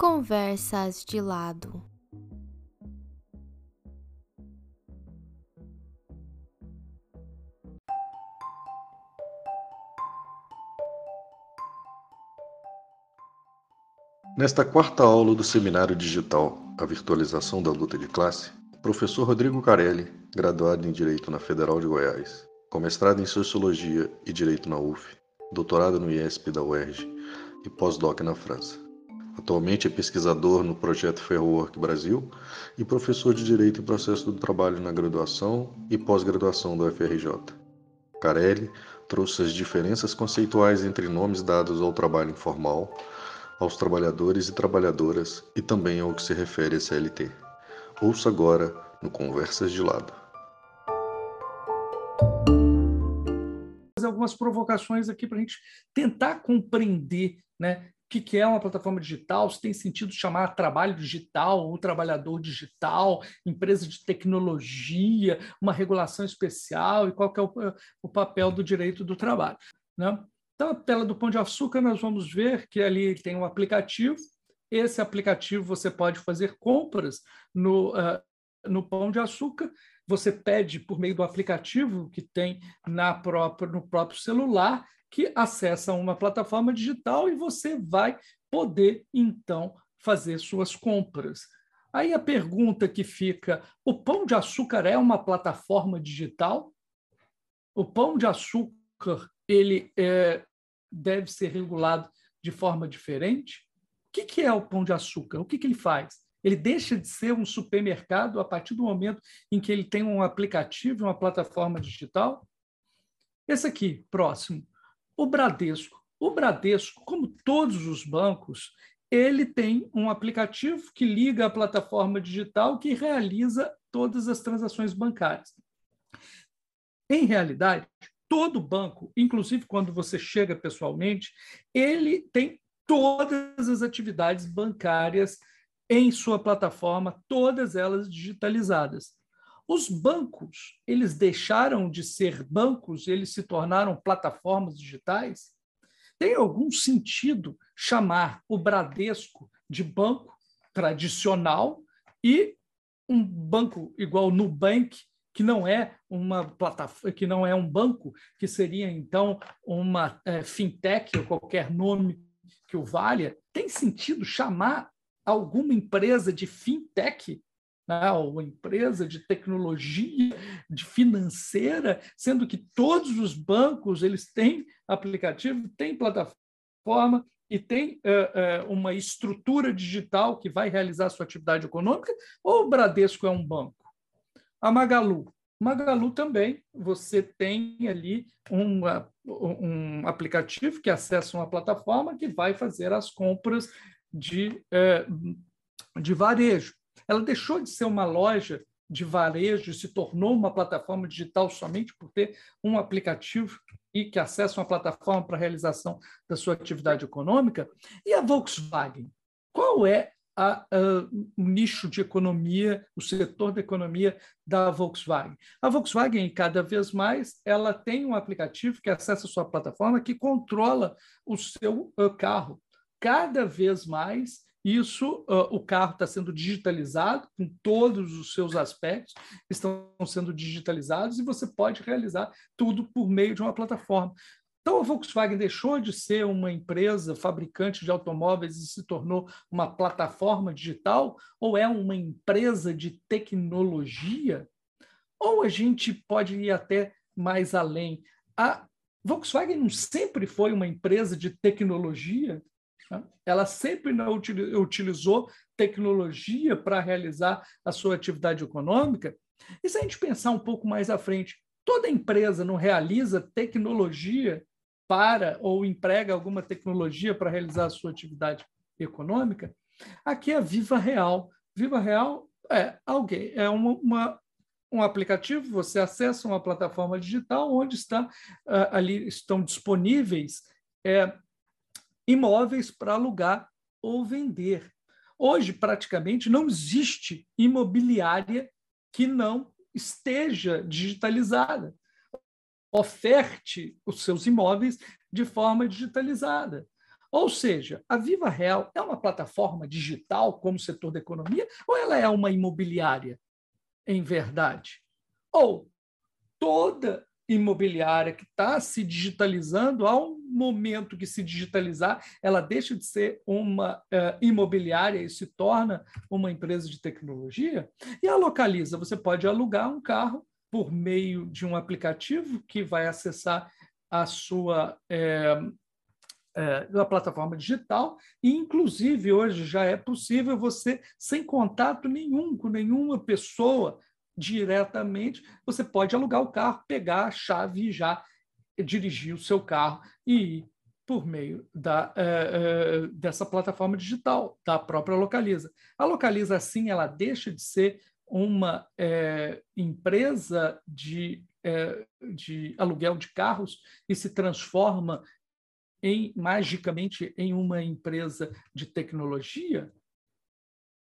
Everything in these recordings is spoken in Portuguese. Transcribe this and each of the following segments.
Conversas de lado. Nesta quarta aula do Seminário Digital A Virtualização da Luta de Classe, o professor Rodrigo Carelli, graduado em Direito na Federal de Goiás, com mestrado em Sociologia e Direito na UF, doutorado no IESP da UERJ e pós-doc na França. Atualmente é pesquisador no projeto Ferrowork Brasil e professor de Direito e Processo do Trabalho na graduação e pós-graduação do FRJ. Carelli trouxe as diferenças conceituais entre nomes dados ao trabalho informal, aos trabalhadores e trabalhadoras e também ao que se refere a CLT. Ouça agora no Conversas de Lado. Algumas provocações aqui para a gente tentar compreender né, o que é uma plataforma digital, se tem sentido chamar trabalho digital ou trabalhador digital, empresa de tecnologia, uma regulação especial e qual é o, o papel do direito do trabalho. Né? Então, a tela do Pão de Açúcar, nós vamos ver que ali tem um aplicativo. Esse aplicativo você pode fazer compras no, uh, no Pão de Açúcar. Você pede por meio do aplicativo que tem na própria, no próprio celular, que acessa uma plataforma digital e você vai poder, então, fazer suas compras. Aí a pergunta que fica: o Pão de Açúcar é uma plataforma digital? O Pão de Açúcar ele é, deve ser regulado de forma diferente? O que, que é o pão de açúcar? O que, que ele faz? Ele deixa de ser um supermercado a partir do momento em que ele tem um aplicativo, uma plataforma digital? Esse aqui, próximo, o Bradesco. O Bradesco, como todos os bancos, ele tem um aplicativo que liga à plataforma digital que realiza todas as transações bancárias. Em realidade, todo banco, inclusive quando você chega pessoalmente, ele tem todas as atividades bancárias em sua plataforma, todas elas digitalizadas. Os bancos, eles deixaram de ser bancos, eles se tornaram plataformas digitais? Tem algum sentido chamar o Bradesco de banco tradicional e um banco igual o Nubank que não é uma plataforma, que não é um banco, que seria então uma é, fintech ou qualquer nome que o valha, tem sentido chamar alguma empresa de fintech? Né, ou empresa de tecnologia, de financeira, sendo que todos os bancos eles têm aplicativo, têm plataforma e tem uh, uh, uma estrutura digital que vai realizar sua atividade econômica, ou o Bradesco é um banco? A Magalu. Magalu também, você tem ali um, um aplicativo que acessa uma plataforma que vai fazer as compras de, é, de varejo. Ela deixou de ser uma loja de varejo, se tornou uma plataforma digital somente por ter um aplicativo e que acessa uma plataforma para a realização da sua atividade econômica. E a Volkswagen? Qual é a, a, o nicho de economia, o setor da economia da Volkswagen. A Volkswagen, cada vez mais, ela tem um aplicativo que acessa a sua plataforma que controla o seu uh, carro. Cada vez mais, isso, uh, o carro está sendo digitalizado, com todos os seus aspectos estão sendo digitalizados, e você pode realizar tudo por meio de uma plataforma. Então, a Volkswagen deixou de ser uma empresa fabricante de automóveis e se tornou uma plataforma digital? Ou é uma empresa de tecnologia? Ou a gente pode ir até mais além? A Volkswagen não sempre foi uma empresa de tecnologia? Né? Ela sempre utilizou tecnologia para realizar a sua atividade econômica? E se a gente pensar um pouco mais à frente, toda empresa não realiza tecnologia para ou emprega alguma tecnologia para realizar a sua atividade econômica, aqui é Viva Real. Viva Real é alguém, é uma, uma um aplicativo, você acessa uma plataforma digital onde está uh, ali estão disponíveis é, imóveis para alugar ou vender. Hoje, praticamente, não existe imobiliária que não esteja digitalizada oferte os seus imóveis de forma digitalizada. Ou seja, a Viva Real é uma plataforma digital como setor da economia ou ela é uma imobiliária, em verdade? Ou toda imobiliária que está se digitalizando, um momento que se digitalizar, ela deixa de ser uma uh, imobiliária e se torna uma empresa de tecnologia. E a Localiza, você pode alugar um carro por meio de um aplicativo que vai acessar a sua é, é, a plataforma digital e inclusive hoje já é possível você sem contato nenhum com nenhuma pessoa diretamente você pode alugar o carro pegar a chave e já dirigir o seu carro e ir por meio da, é, dessa plataforma digital da própria Localiza. A Localiza, assim, ela deixa de ser uma é, empresa de, de aluguel de carros e se transforma em magicamente em uma empresa de tecnologia?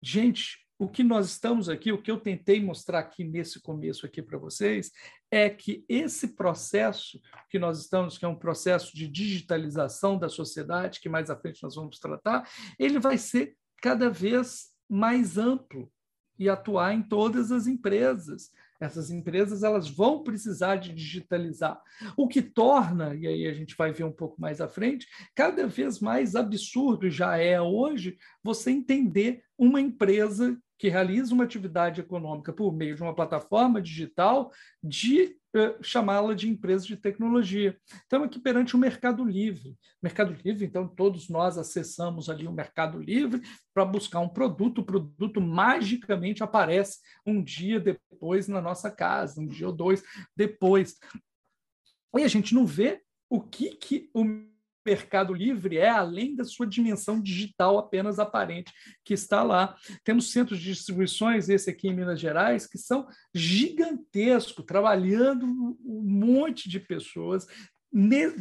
Gente, o que nós estamos aqui, o que eu tentei mostrar aqui nesse começo aqui para vocês, é que esse processo que nós estamos, que é um processo de digitalização da sociedade, que mais à frente nós vamos tratar, ele vai ser cada vez mais amplo e atuar em todas as empresas. Essas empresas elas vão precisar de digitalizar, o que torna, e aí a gente vai ver um pouco mais à frente, cada vez mais absurdo já é hoje você entender uma empresa que realiza uma atividade econômica por meio de uma plataforma digital de chamá-la de empresa de tecnologia. Estamos aqui perante o Mercado Livre. Mercado Livre, então, todos nós acessamos ali o Mercado Livre para buscar um produto, o produto magicamente aparece um dia depois na nossa casa, um dia ou dois depois. E a gente não vê o que, que o Mercado Livre é além da sua dimensão digital apenas aparente que está lá. Temos centros de distribuições, esse aqui em Minas Gerais, que são gigantescos, trabalhando um monte de pessoas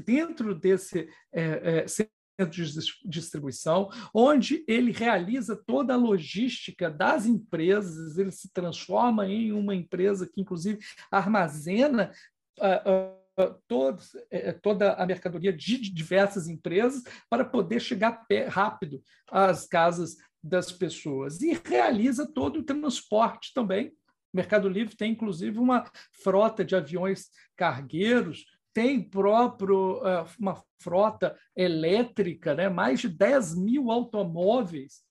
dentro desse é, é, centro de distribuição, onde ele realiza toda a logística das empresas, ele se transforma em uma empresa que, inclusive, armazena. Uh, uh, todos, é, é, toda a mercadoria de diversas empresas para poder chegar rápido às casas das pessoas e realiza todo o transporte também. O Mercado Livre tem, inclusive, uma frota de aviões cargueiros, tem próprio é, uma frota elétrica, né? mais de 10 mil automóveis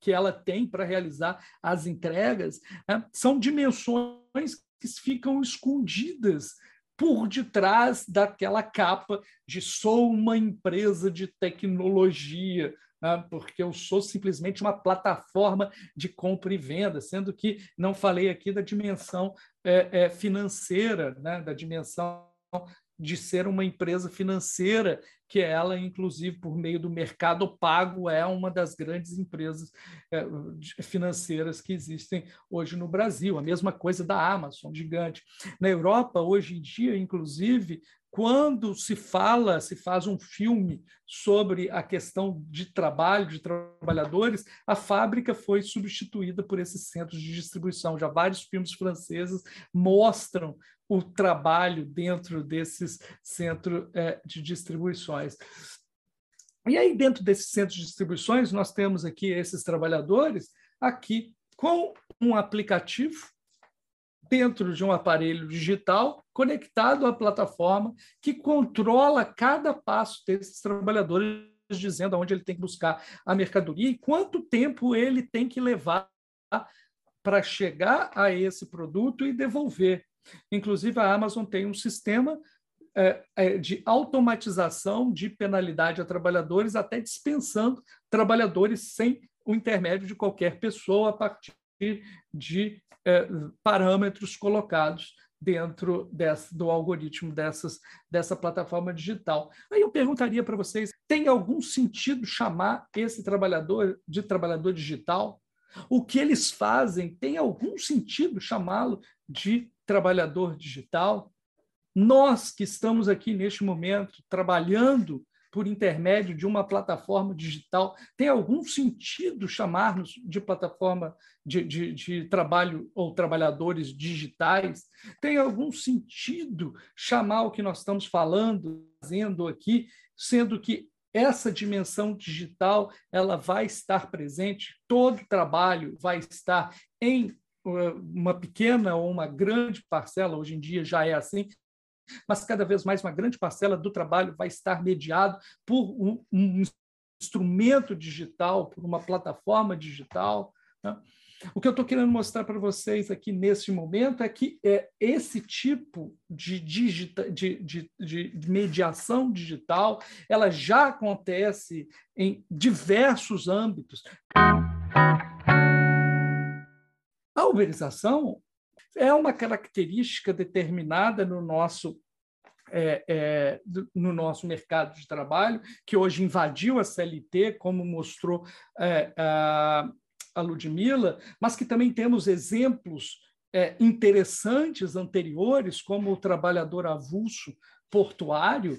que ela tem para realizar as entregas. Né? São dimensões que ficam escondidas por detrás daquela capa de sou uma empresa de tecnologia, né? porque eu sou simplesmente uma plataforma de compra e venda, sendo que não falei aqui da dimensão é, é, financeira, né? da dimensão de ser uma empresa financeira, que ela, inclusive, por meio do mercado pago, é uma das grandes empresas é, financeiras que existem hoje no Brasil. A mesma coisa da Amazon, gigante. Na Europa, hoje em dia, inclusive, quando se fala, se faz um filme sobre a questão de trabalho, de trabalhadores, a fábrica foi substituída por esses centros de distribuição. Já vários filmes franceses mostram o trabalho dentro desses centros é, de distribuições. E aí, dentro desses centros de distribuições, nós temos aqui esses trabalhadores aqui com um aplicativo dentro de um aparelho digital conectado à plataforma que controla cada passo desses trabalhadores, dizendo aonde ele tem que buscar a mercadoria e quanto tempo ele tem que levar para chegar a esse produto e devolver. Inclusive, a Amazon tem um sistema é, é, de automatização de penalidade a trabalhadores, até dispensando trabalhadores sem o intermédio de qualquer pessoa a partir de é, parâmetros colocados dentro desse, do algoritmo dessas, dessa plataforma digital. Aí eu perguntaria para vocês: tem algum sentido chamar esse trabalhador de trabalhador digital? O que eles fazem tem algum sentido chamá-lo de trabalhador digital? Nós que estamos aqui neste momento trabalhando por intermédio de uma plataforma digital, tem algum sentido chamarmos de plataforma de, de, de, trabalho ou trabalhadores digitais? Tem algum sentido chamar o que nós estamos falando, fazendo aqui, sendo que essa dimensão digital ela vai estar presente, todo trabalho vai estar em uma pequena ou uma grande parcela, hoje em dia já é assim, mas cada vez mais uma grande parcela do trabalho vai estar mediado por um, um instrumento digital, por uma plataforma digital. Né? O que eu estou querendo mostrar para vocês aqui nesse momento é que é, esse tipo de, digita, de, de, de, mediação digital ela já acontece em diversos âmbitos. A uberização é uma característica determinada no nosso é, é, no nosso mercado de trabalho, que hoje invadiu a CLT, como mostrou é, a, a Ludmilla, mas que também temos exemplos é, interessantes anteriores, como o trabalhador avulso portuário,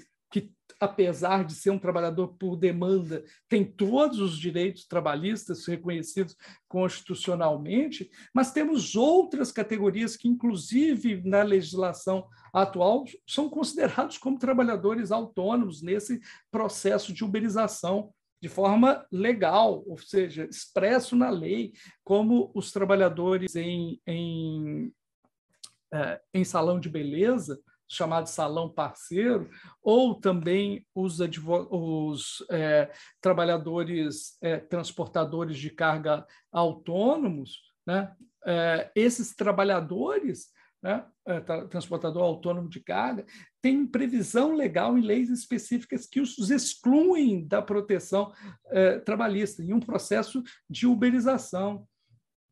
apesar de ser um trabalhador por demanda, tem todos os direitos trabalhistas reconhecidos constitucionalmente, mas temos outras categorias que, inclusive na legislação atual, são considerados como trabalhadores autônomos nesse processo de uberização de forma legal, ou seja, expresso na lei, como os trabalhadores em, em, é, em salão de beleza, chamado salão parceiro, ou também os, os é, trabalhadores é, transportadores de carga autônomos, né? É, esses trabalhadores né, é, transportador autônomo de carga, tem previsão legal em leis específicas que os excluem da proteção eh, trabalhista, em um processo de uberização.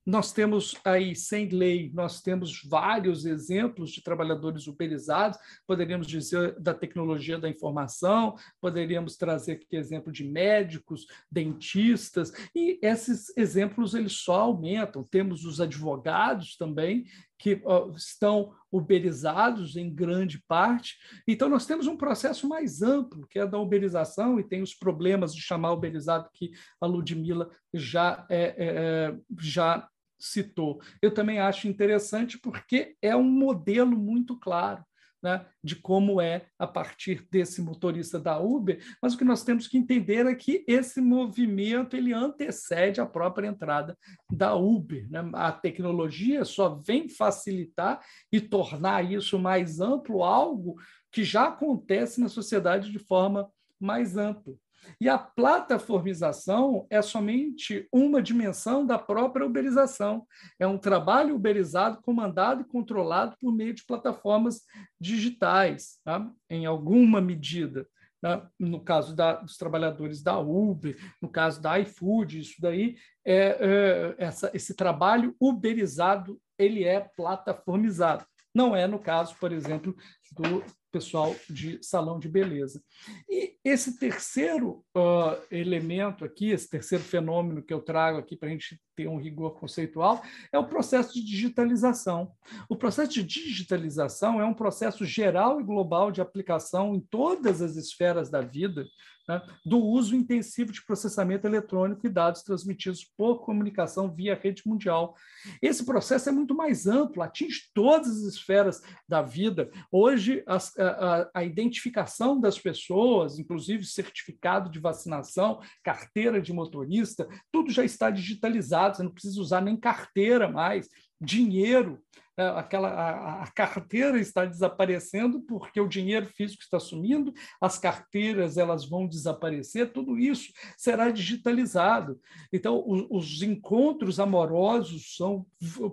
Nós temos aí, sem lei, nós temos vários exemplos de trabalhadores uberizados, poderíamos dizer da tecnologia da informação, poderíamos trazer aqui exemplo de médicos, dentistas, e esses exemplos eles só aumentam. Temos os advogados também, que uh, estão uberizados em grande parte. Então, nós temos um processo mais amplo, que é da uberização, e tem os problemas de chamar uberizado que a Ludmilla já, é, é, é já citou. Eu também acho interessante porque é um modelo muito claro. Né, de como é a partir desse motorista da Uber, mas o que nós temos que entender é que esse movimento ele antecede a própria entrada da Uber. Né? A tecnologia só vem facilitar e tornar isso mais amplo, algo que já acontece na sociedade de forma mais ampla. E a plataformização é somente uma dimensão da própria uberização. É um trabalho uberizado, comandado e controlado por meio de plataformas digitais, tá? em alguma medida. Né? No caso da, dos trabalhadores da Uber, no caso da iFood, isso daí é, é essa, esse trabalho uberizado ele é plataformizado. Não é no caso, por exemplo, do pessoal de salão de beleza. E esse terceiro uh, elemento aqui, esse terceiro fenômeno que eu trago aqui para a gente ter um rigor conceitual, é o processo de digitalização. O processo de digitalização é um processo geral e global de aplicação em todas as esferas da vida, né, do uso intensivo de processamento eletrônico e dados transmitidos por comunicação via rede mundial. Esse processo é muito mais amplo, atinge todas as esferas da vida. Hoje, a, a, a identificação das pessoas, inclusive certificado de vacinação, carteira de motorista, tudo já está digitalizado, você não precisa usar nem carteira mais, dinheiro é, aquela a, a, carteira está desaparecendo porque o dinheiro físico está sumindo, as carteiras elas vão desaparecer, tudo isso será digitalizado. Então, os, os encontros amorosos são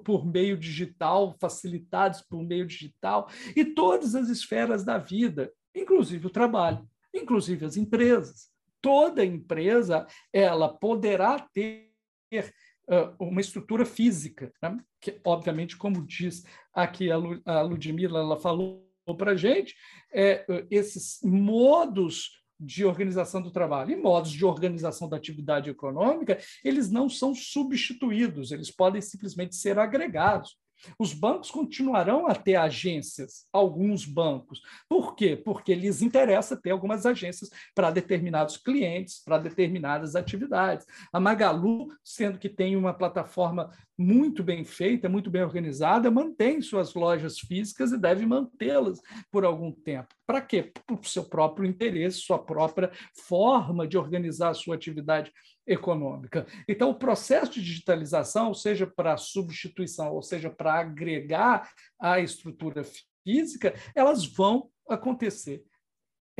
por meio digital, facilitados por meio digital, e todas as esferas da vida, inclusive o trabalho, inclusive as empresas. Toda empresa ela poderá ter uma estrutura física, né? que, obviamente, como diz aqui a Ludmilla, ela falou para a gente, é, esses modos de organização do trabalho e modos de organização da atividade econômica, eles não são substituídos, eles podem simplesmente ser agregados. Os bancos continuarão a ter agências, alguns bancos. Por quê? Porque lhes interessa ter algumas agências para determinados clientes, para determinadas atividades. A Magalu, sendo que tem uma plataforma muito bem feita, muito bem organizada, mantém suas lojas físicas e deve mantê-las por algum tempo. Para quê? Para o seu próprio interesse, sua própria forma de organizar a sua atividade econômica. Então, o processo de digitalização, seja para substituição, ou seja, para agregar a estrutura física, elas vão acontecer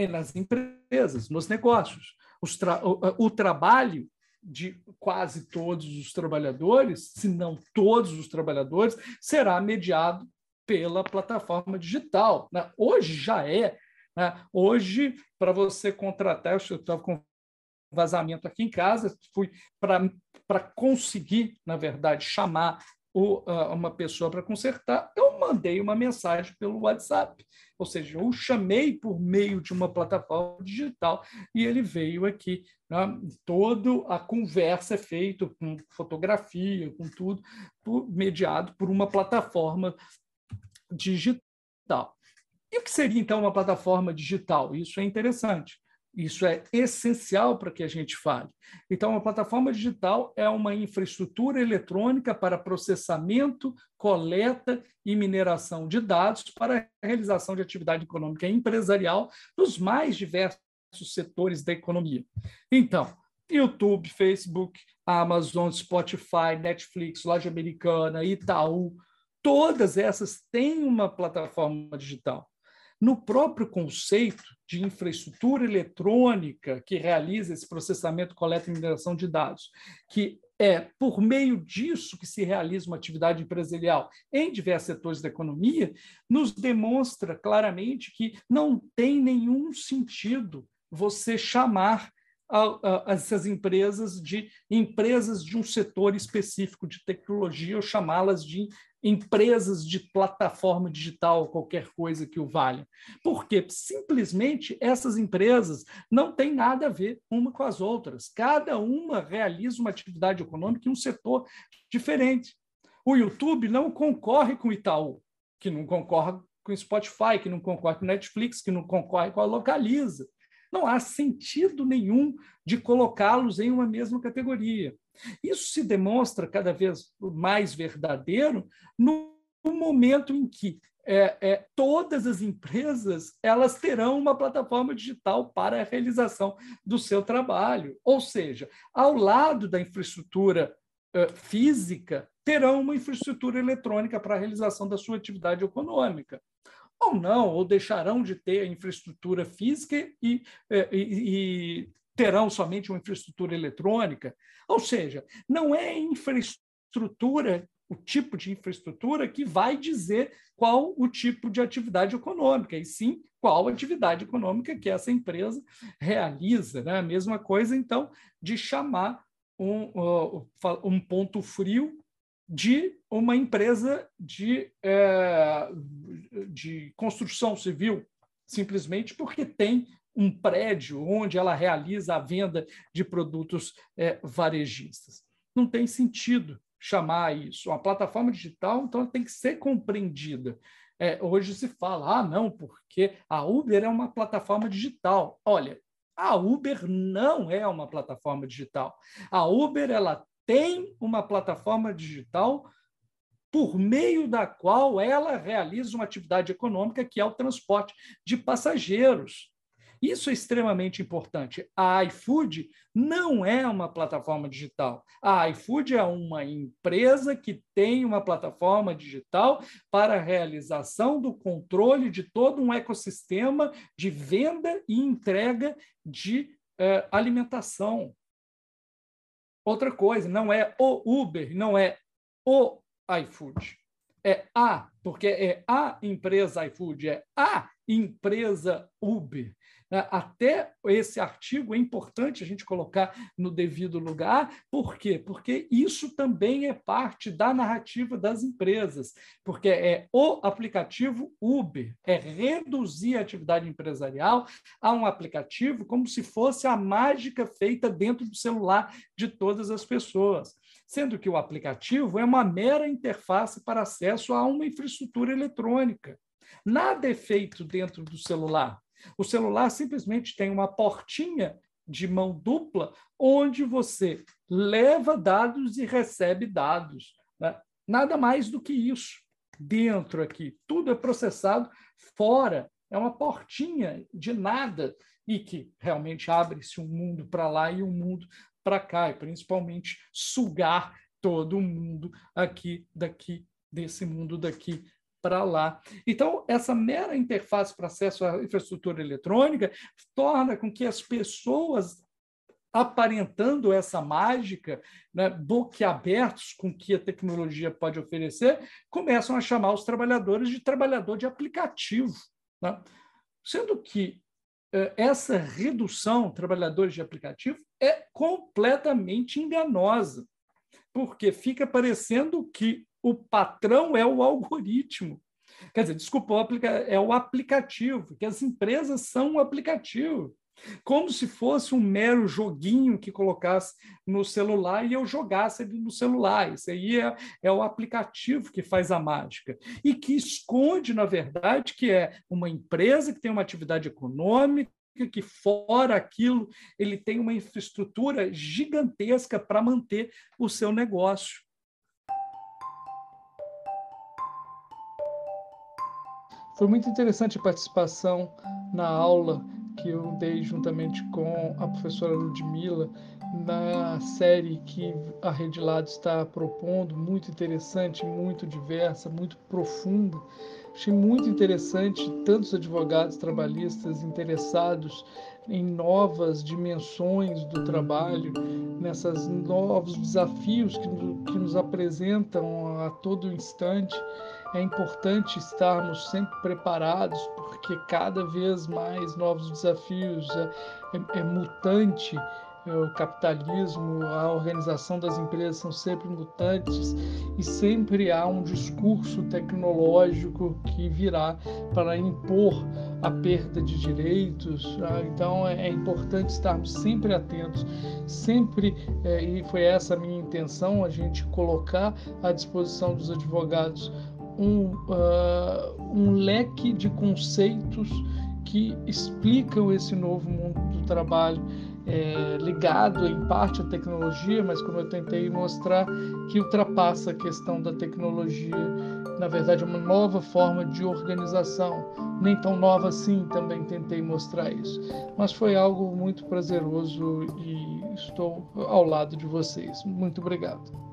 nas empresas, nos negócios. Tra o, o trabalho de quase todos os trabalhadores, se não todos os trabalhadores, será mediado pela plataforma digital. Né? Hoje já é. Né? Hoje, para você contratar, eu estava vazamento aqui em casa, fui para conseguir, na verdade, chamar o, uh, uma pessoa para consertar, eu mandei uma mensagem pelo WhatsApp. Ou seja, eu chamei por meio de uma plataforma digital e ele veio aqui. Né? Toda a conversa é feita com fotografia, com tudo, por, mediado por uma plataforma digital. E o que seria, então, uma plataforma digital? Isso é interessante. Isso é essencial para que a gente fale. Então, a plataforma digital é uma infraestrutura eletrônica para processamento, coleta e mineração de dados para a realização de atividade econômica e empresarial nos mais diversos setores da economia. Então, YouTube, Facebook, Amazon, Spotify, Netflix, Loja Americana, Itaú, todas essas têm uma plataforma digital. No próprio conceito de infraestrutura eletrônica que realiza esse processamento, coleta e mineração de dados, que é por meio disso que se realiza uma atividade empresarial em diversos setores da economia, nos demonstra claramente que não tem nenhum sentido você chamar essas empresas de empresas de um setor específico de tecnologia ou chamá-las de empresas de plataforma digital, qualquer coisa que o valha. Porque simplesmente essas empresas não têm nada a ver uma com as outras. Cada uma realiza uma atividade econômica em um setor diferente. O YouTube não concorre com o Itaú, que não concorre com o Spotify, que não concorre com o Netflix, que não concorre com a Localiza. Não há sentido nenhum de colocá-los em uma mesma categoria. Isso se demonstra cada vez mais verdadeiro no momento em que é, é, todas as empresas elas terão uma plataforma digital para a realização do seu trabalho. Ou seja, ao lado da infraestrutura uh, física, terão uma infraestrutura eletrônica para a realização da sua atividade econômica. Ou não, ou deixarão de ter a infraestrutura física e, e, e terão somente uma infraestrutura eletrônica. Ou seja, não é infraestrutura, o tipo de infraestrutura que vai dizer qual o tipo de atividade econômica, e sim qual atividade econômica que essa empresa realiza. Né? A mesma coisa, então, de chamar um, um ponto frio de uma empresa de, é, de construção civil, simplesmente porque tem um prédio onde ela realiza a venda de produtos é, varejistas. Não tem sentido chamar isso. Uma plataforma digital, então, ela tem que ser compreendida. É, hoje se fala, ah, não, porque a Uber é uma plataforma digital. Olha, a Uber não é uma plataforma digital. A Uber ela tem uma plataforma digital por meio da qual ela realiza uma atividade econômica que é o transporte de passageiros. Isso é extremamente importante. A iFood não é uma plataforma digital. A iFood é uma empresa que tem uma plataforma digital para a realização do controle de todo um ecossistema de venda e entrega de eh, alimentação. Outra coisa, não é o Uber, não é o iFood. É a, porque é a empresa iFood, é a empresa Uber. Né? Até esse artigo é importante a gente colocar no devido lugar, por quê? Porque isso também é parte da narrativa das empresas, porque é o aplicativo Uber, é reduzir a atividade empresarial a um aplicativo como se fosse a mágica feita dentro do celular de todas as pessoas. sendo que o aplicativo é uma mera interface para acesso a uma infraestrutura eletrônica. Nada é feito dentro do celular. O celular simplesmente tem uma portinha de mão dupla onde você leva dados e recebe dados. Né? Nada mais do que isso dentro aqui. Tudo é processado fora. É uma portinha de nada e que realmente abre-se um mundo para lá e um mundo para cá, e principalmente sugar todo mundo aqui, daqui, desse mundo daqui para lá. Então, essa mera interface para acesso à infraestrutura eletrônica torna com que as pessoas aparentando essa mágica, né, boquiabertos com que a tecnologia pode oferecer, começam a chamar os trabalhadores de trabalhador de aplicativo. Né? Sendo que eh, essa redução trabalhadores de aplicativo é completamente enganosa, porque fica parecendo que o patrão é o algoritmo. Quer dizer, desculpa, é o aplicativo, que as empresas são um aplicativo. Como se fosse um mero joguinho que colocasse no celular e eu jogasse ele no celular. Isso aí é, é o aplicativo que faz a mágica. E que esconde, na verdade, que é uma empresa que tem uma atividade econômica, que fora aquilo ele tem uma infraestrutura gigantesca para manter o seu negócio. Foi muito interessante a participação na aula que eu dei juntamente com a professora Ludmilla na série que a Rede Lado está propondo, muito interessante, muito diversa, muito profunda. Achei muito interessante tantos advogados trabalhistas interessados em novas dimensões do trabalho, nessas novos desafios que, que nos apresentam a todo instante é importante estarmos sempre preparados, porque cada vez mais novos desafios, é, é, é mutante é, o capitalismo, a organização das empresas são sempre mutantes e sempre há um discurso tecnológico que virá para impor a perda de direitos. Tá? Então é, é importante estarmos sempre atentos, sempre, é, e foi essa a minha intenção, a gente colocar à disposição dos advogados um, uh, um leque de conceitos que explicam esse novo mundo do trabalho, é, ligado em parte à tecnologia, mas como eu tentei mostrar, que ultrapassa a questão da tecnologia. Na verdade, uma nova forma de organização, nem tão nova assim, também tentei mostrar isso. Mas foi algo muito prazeroso e estou ao lado de vocês. Muito obrigado.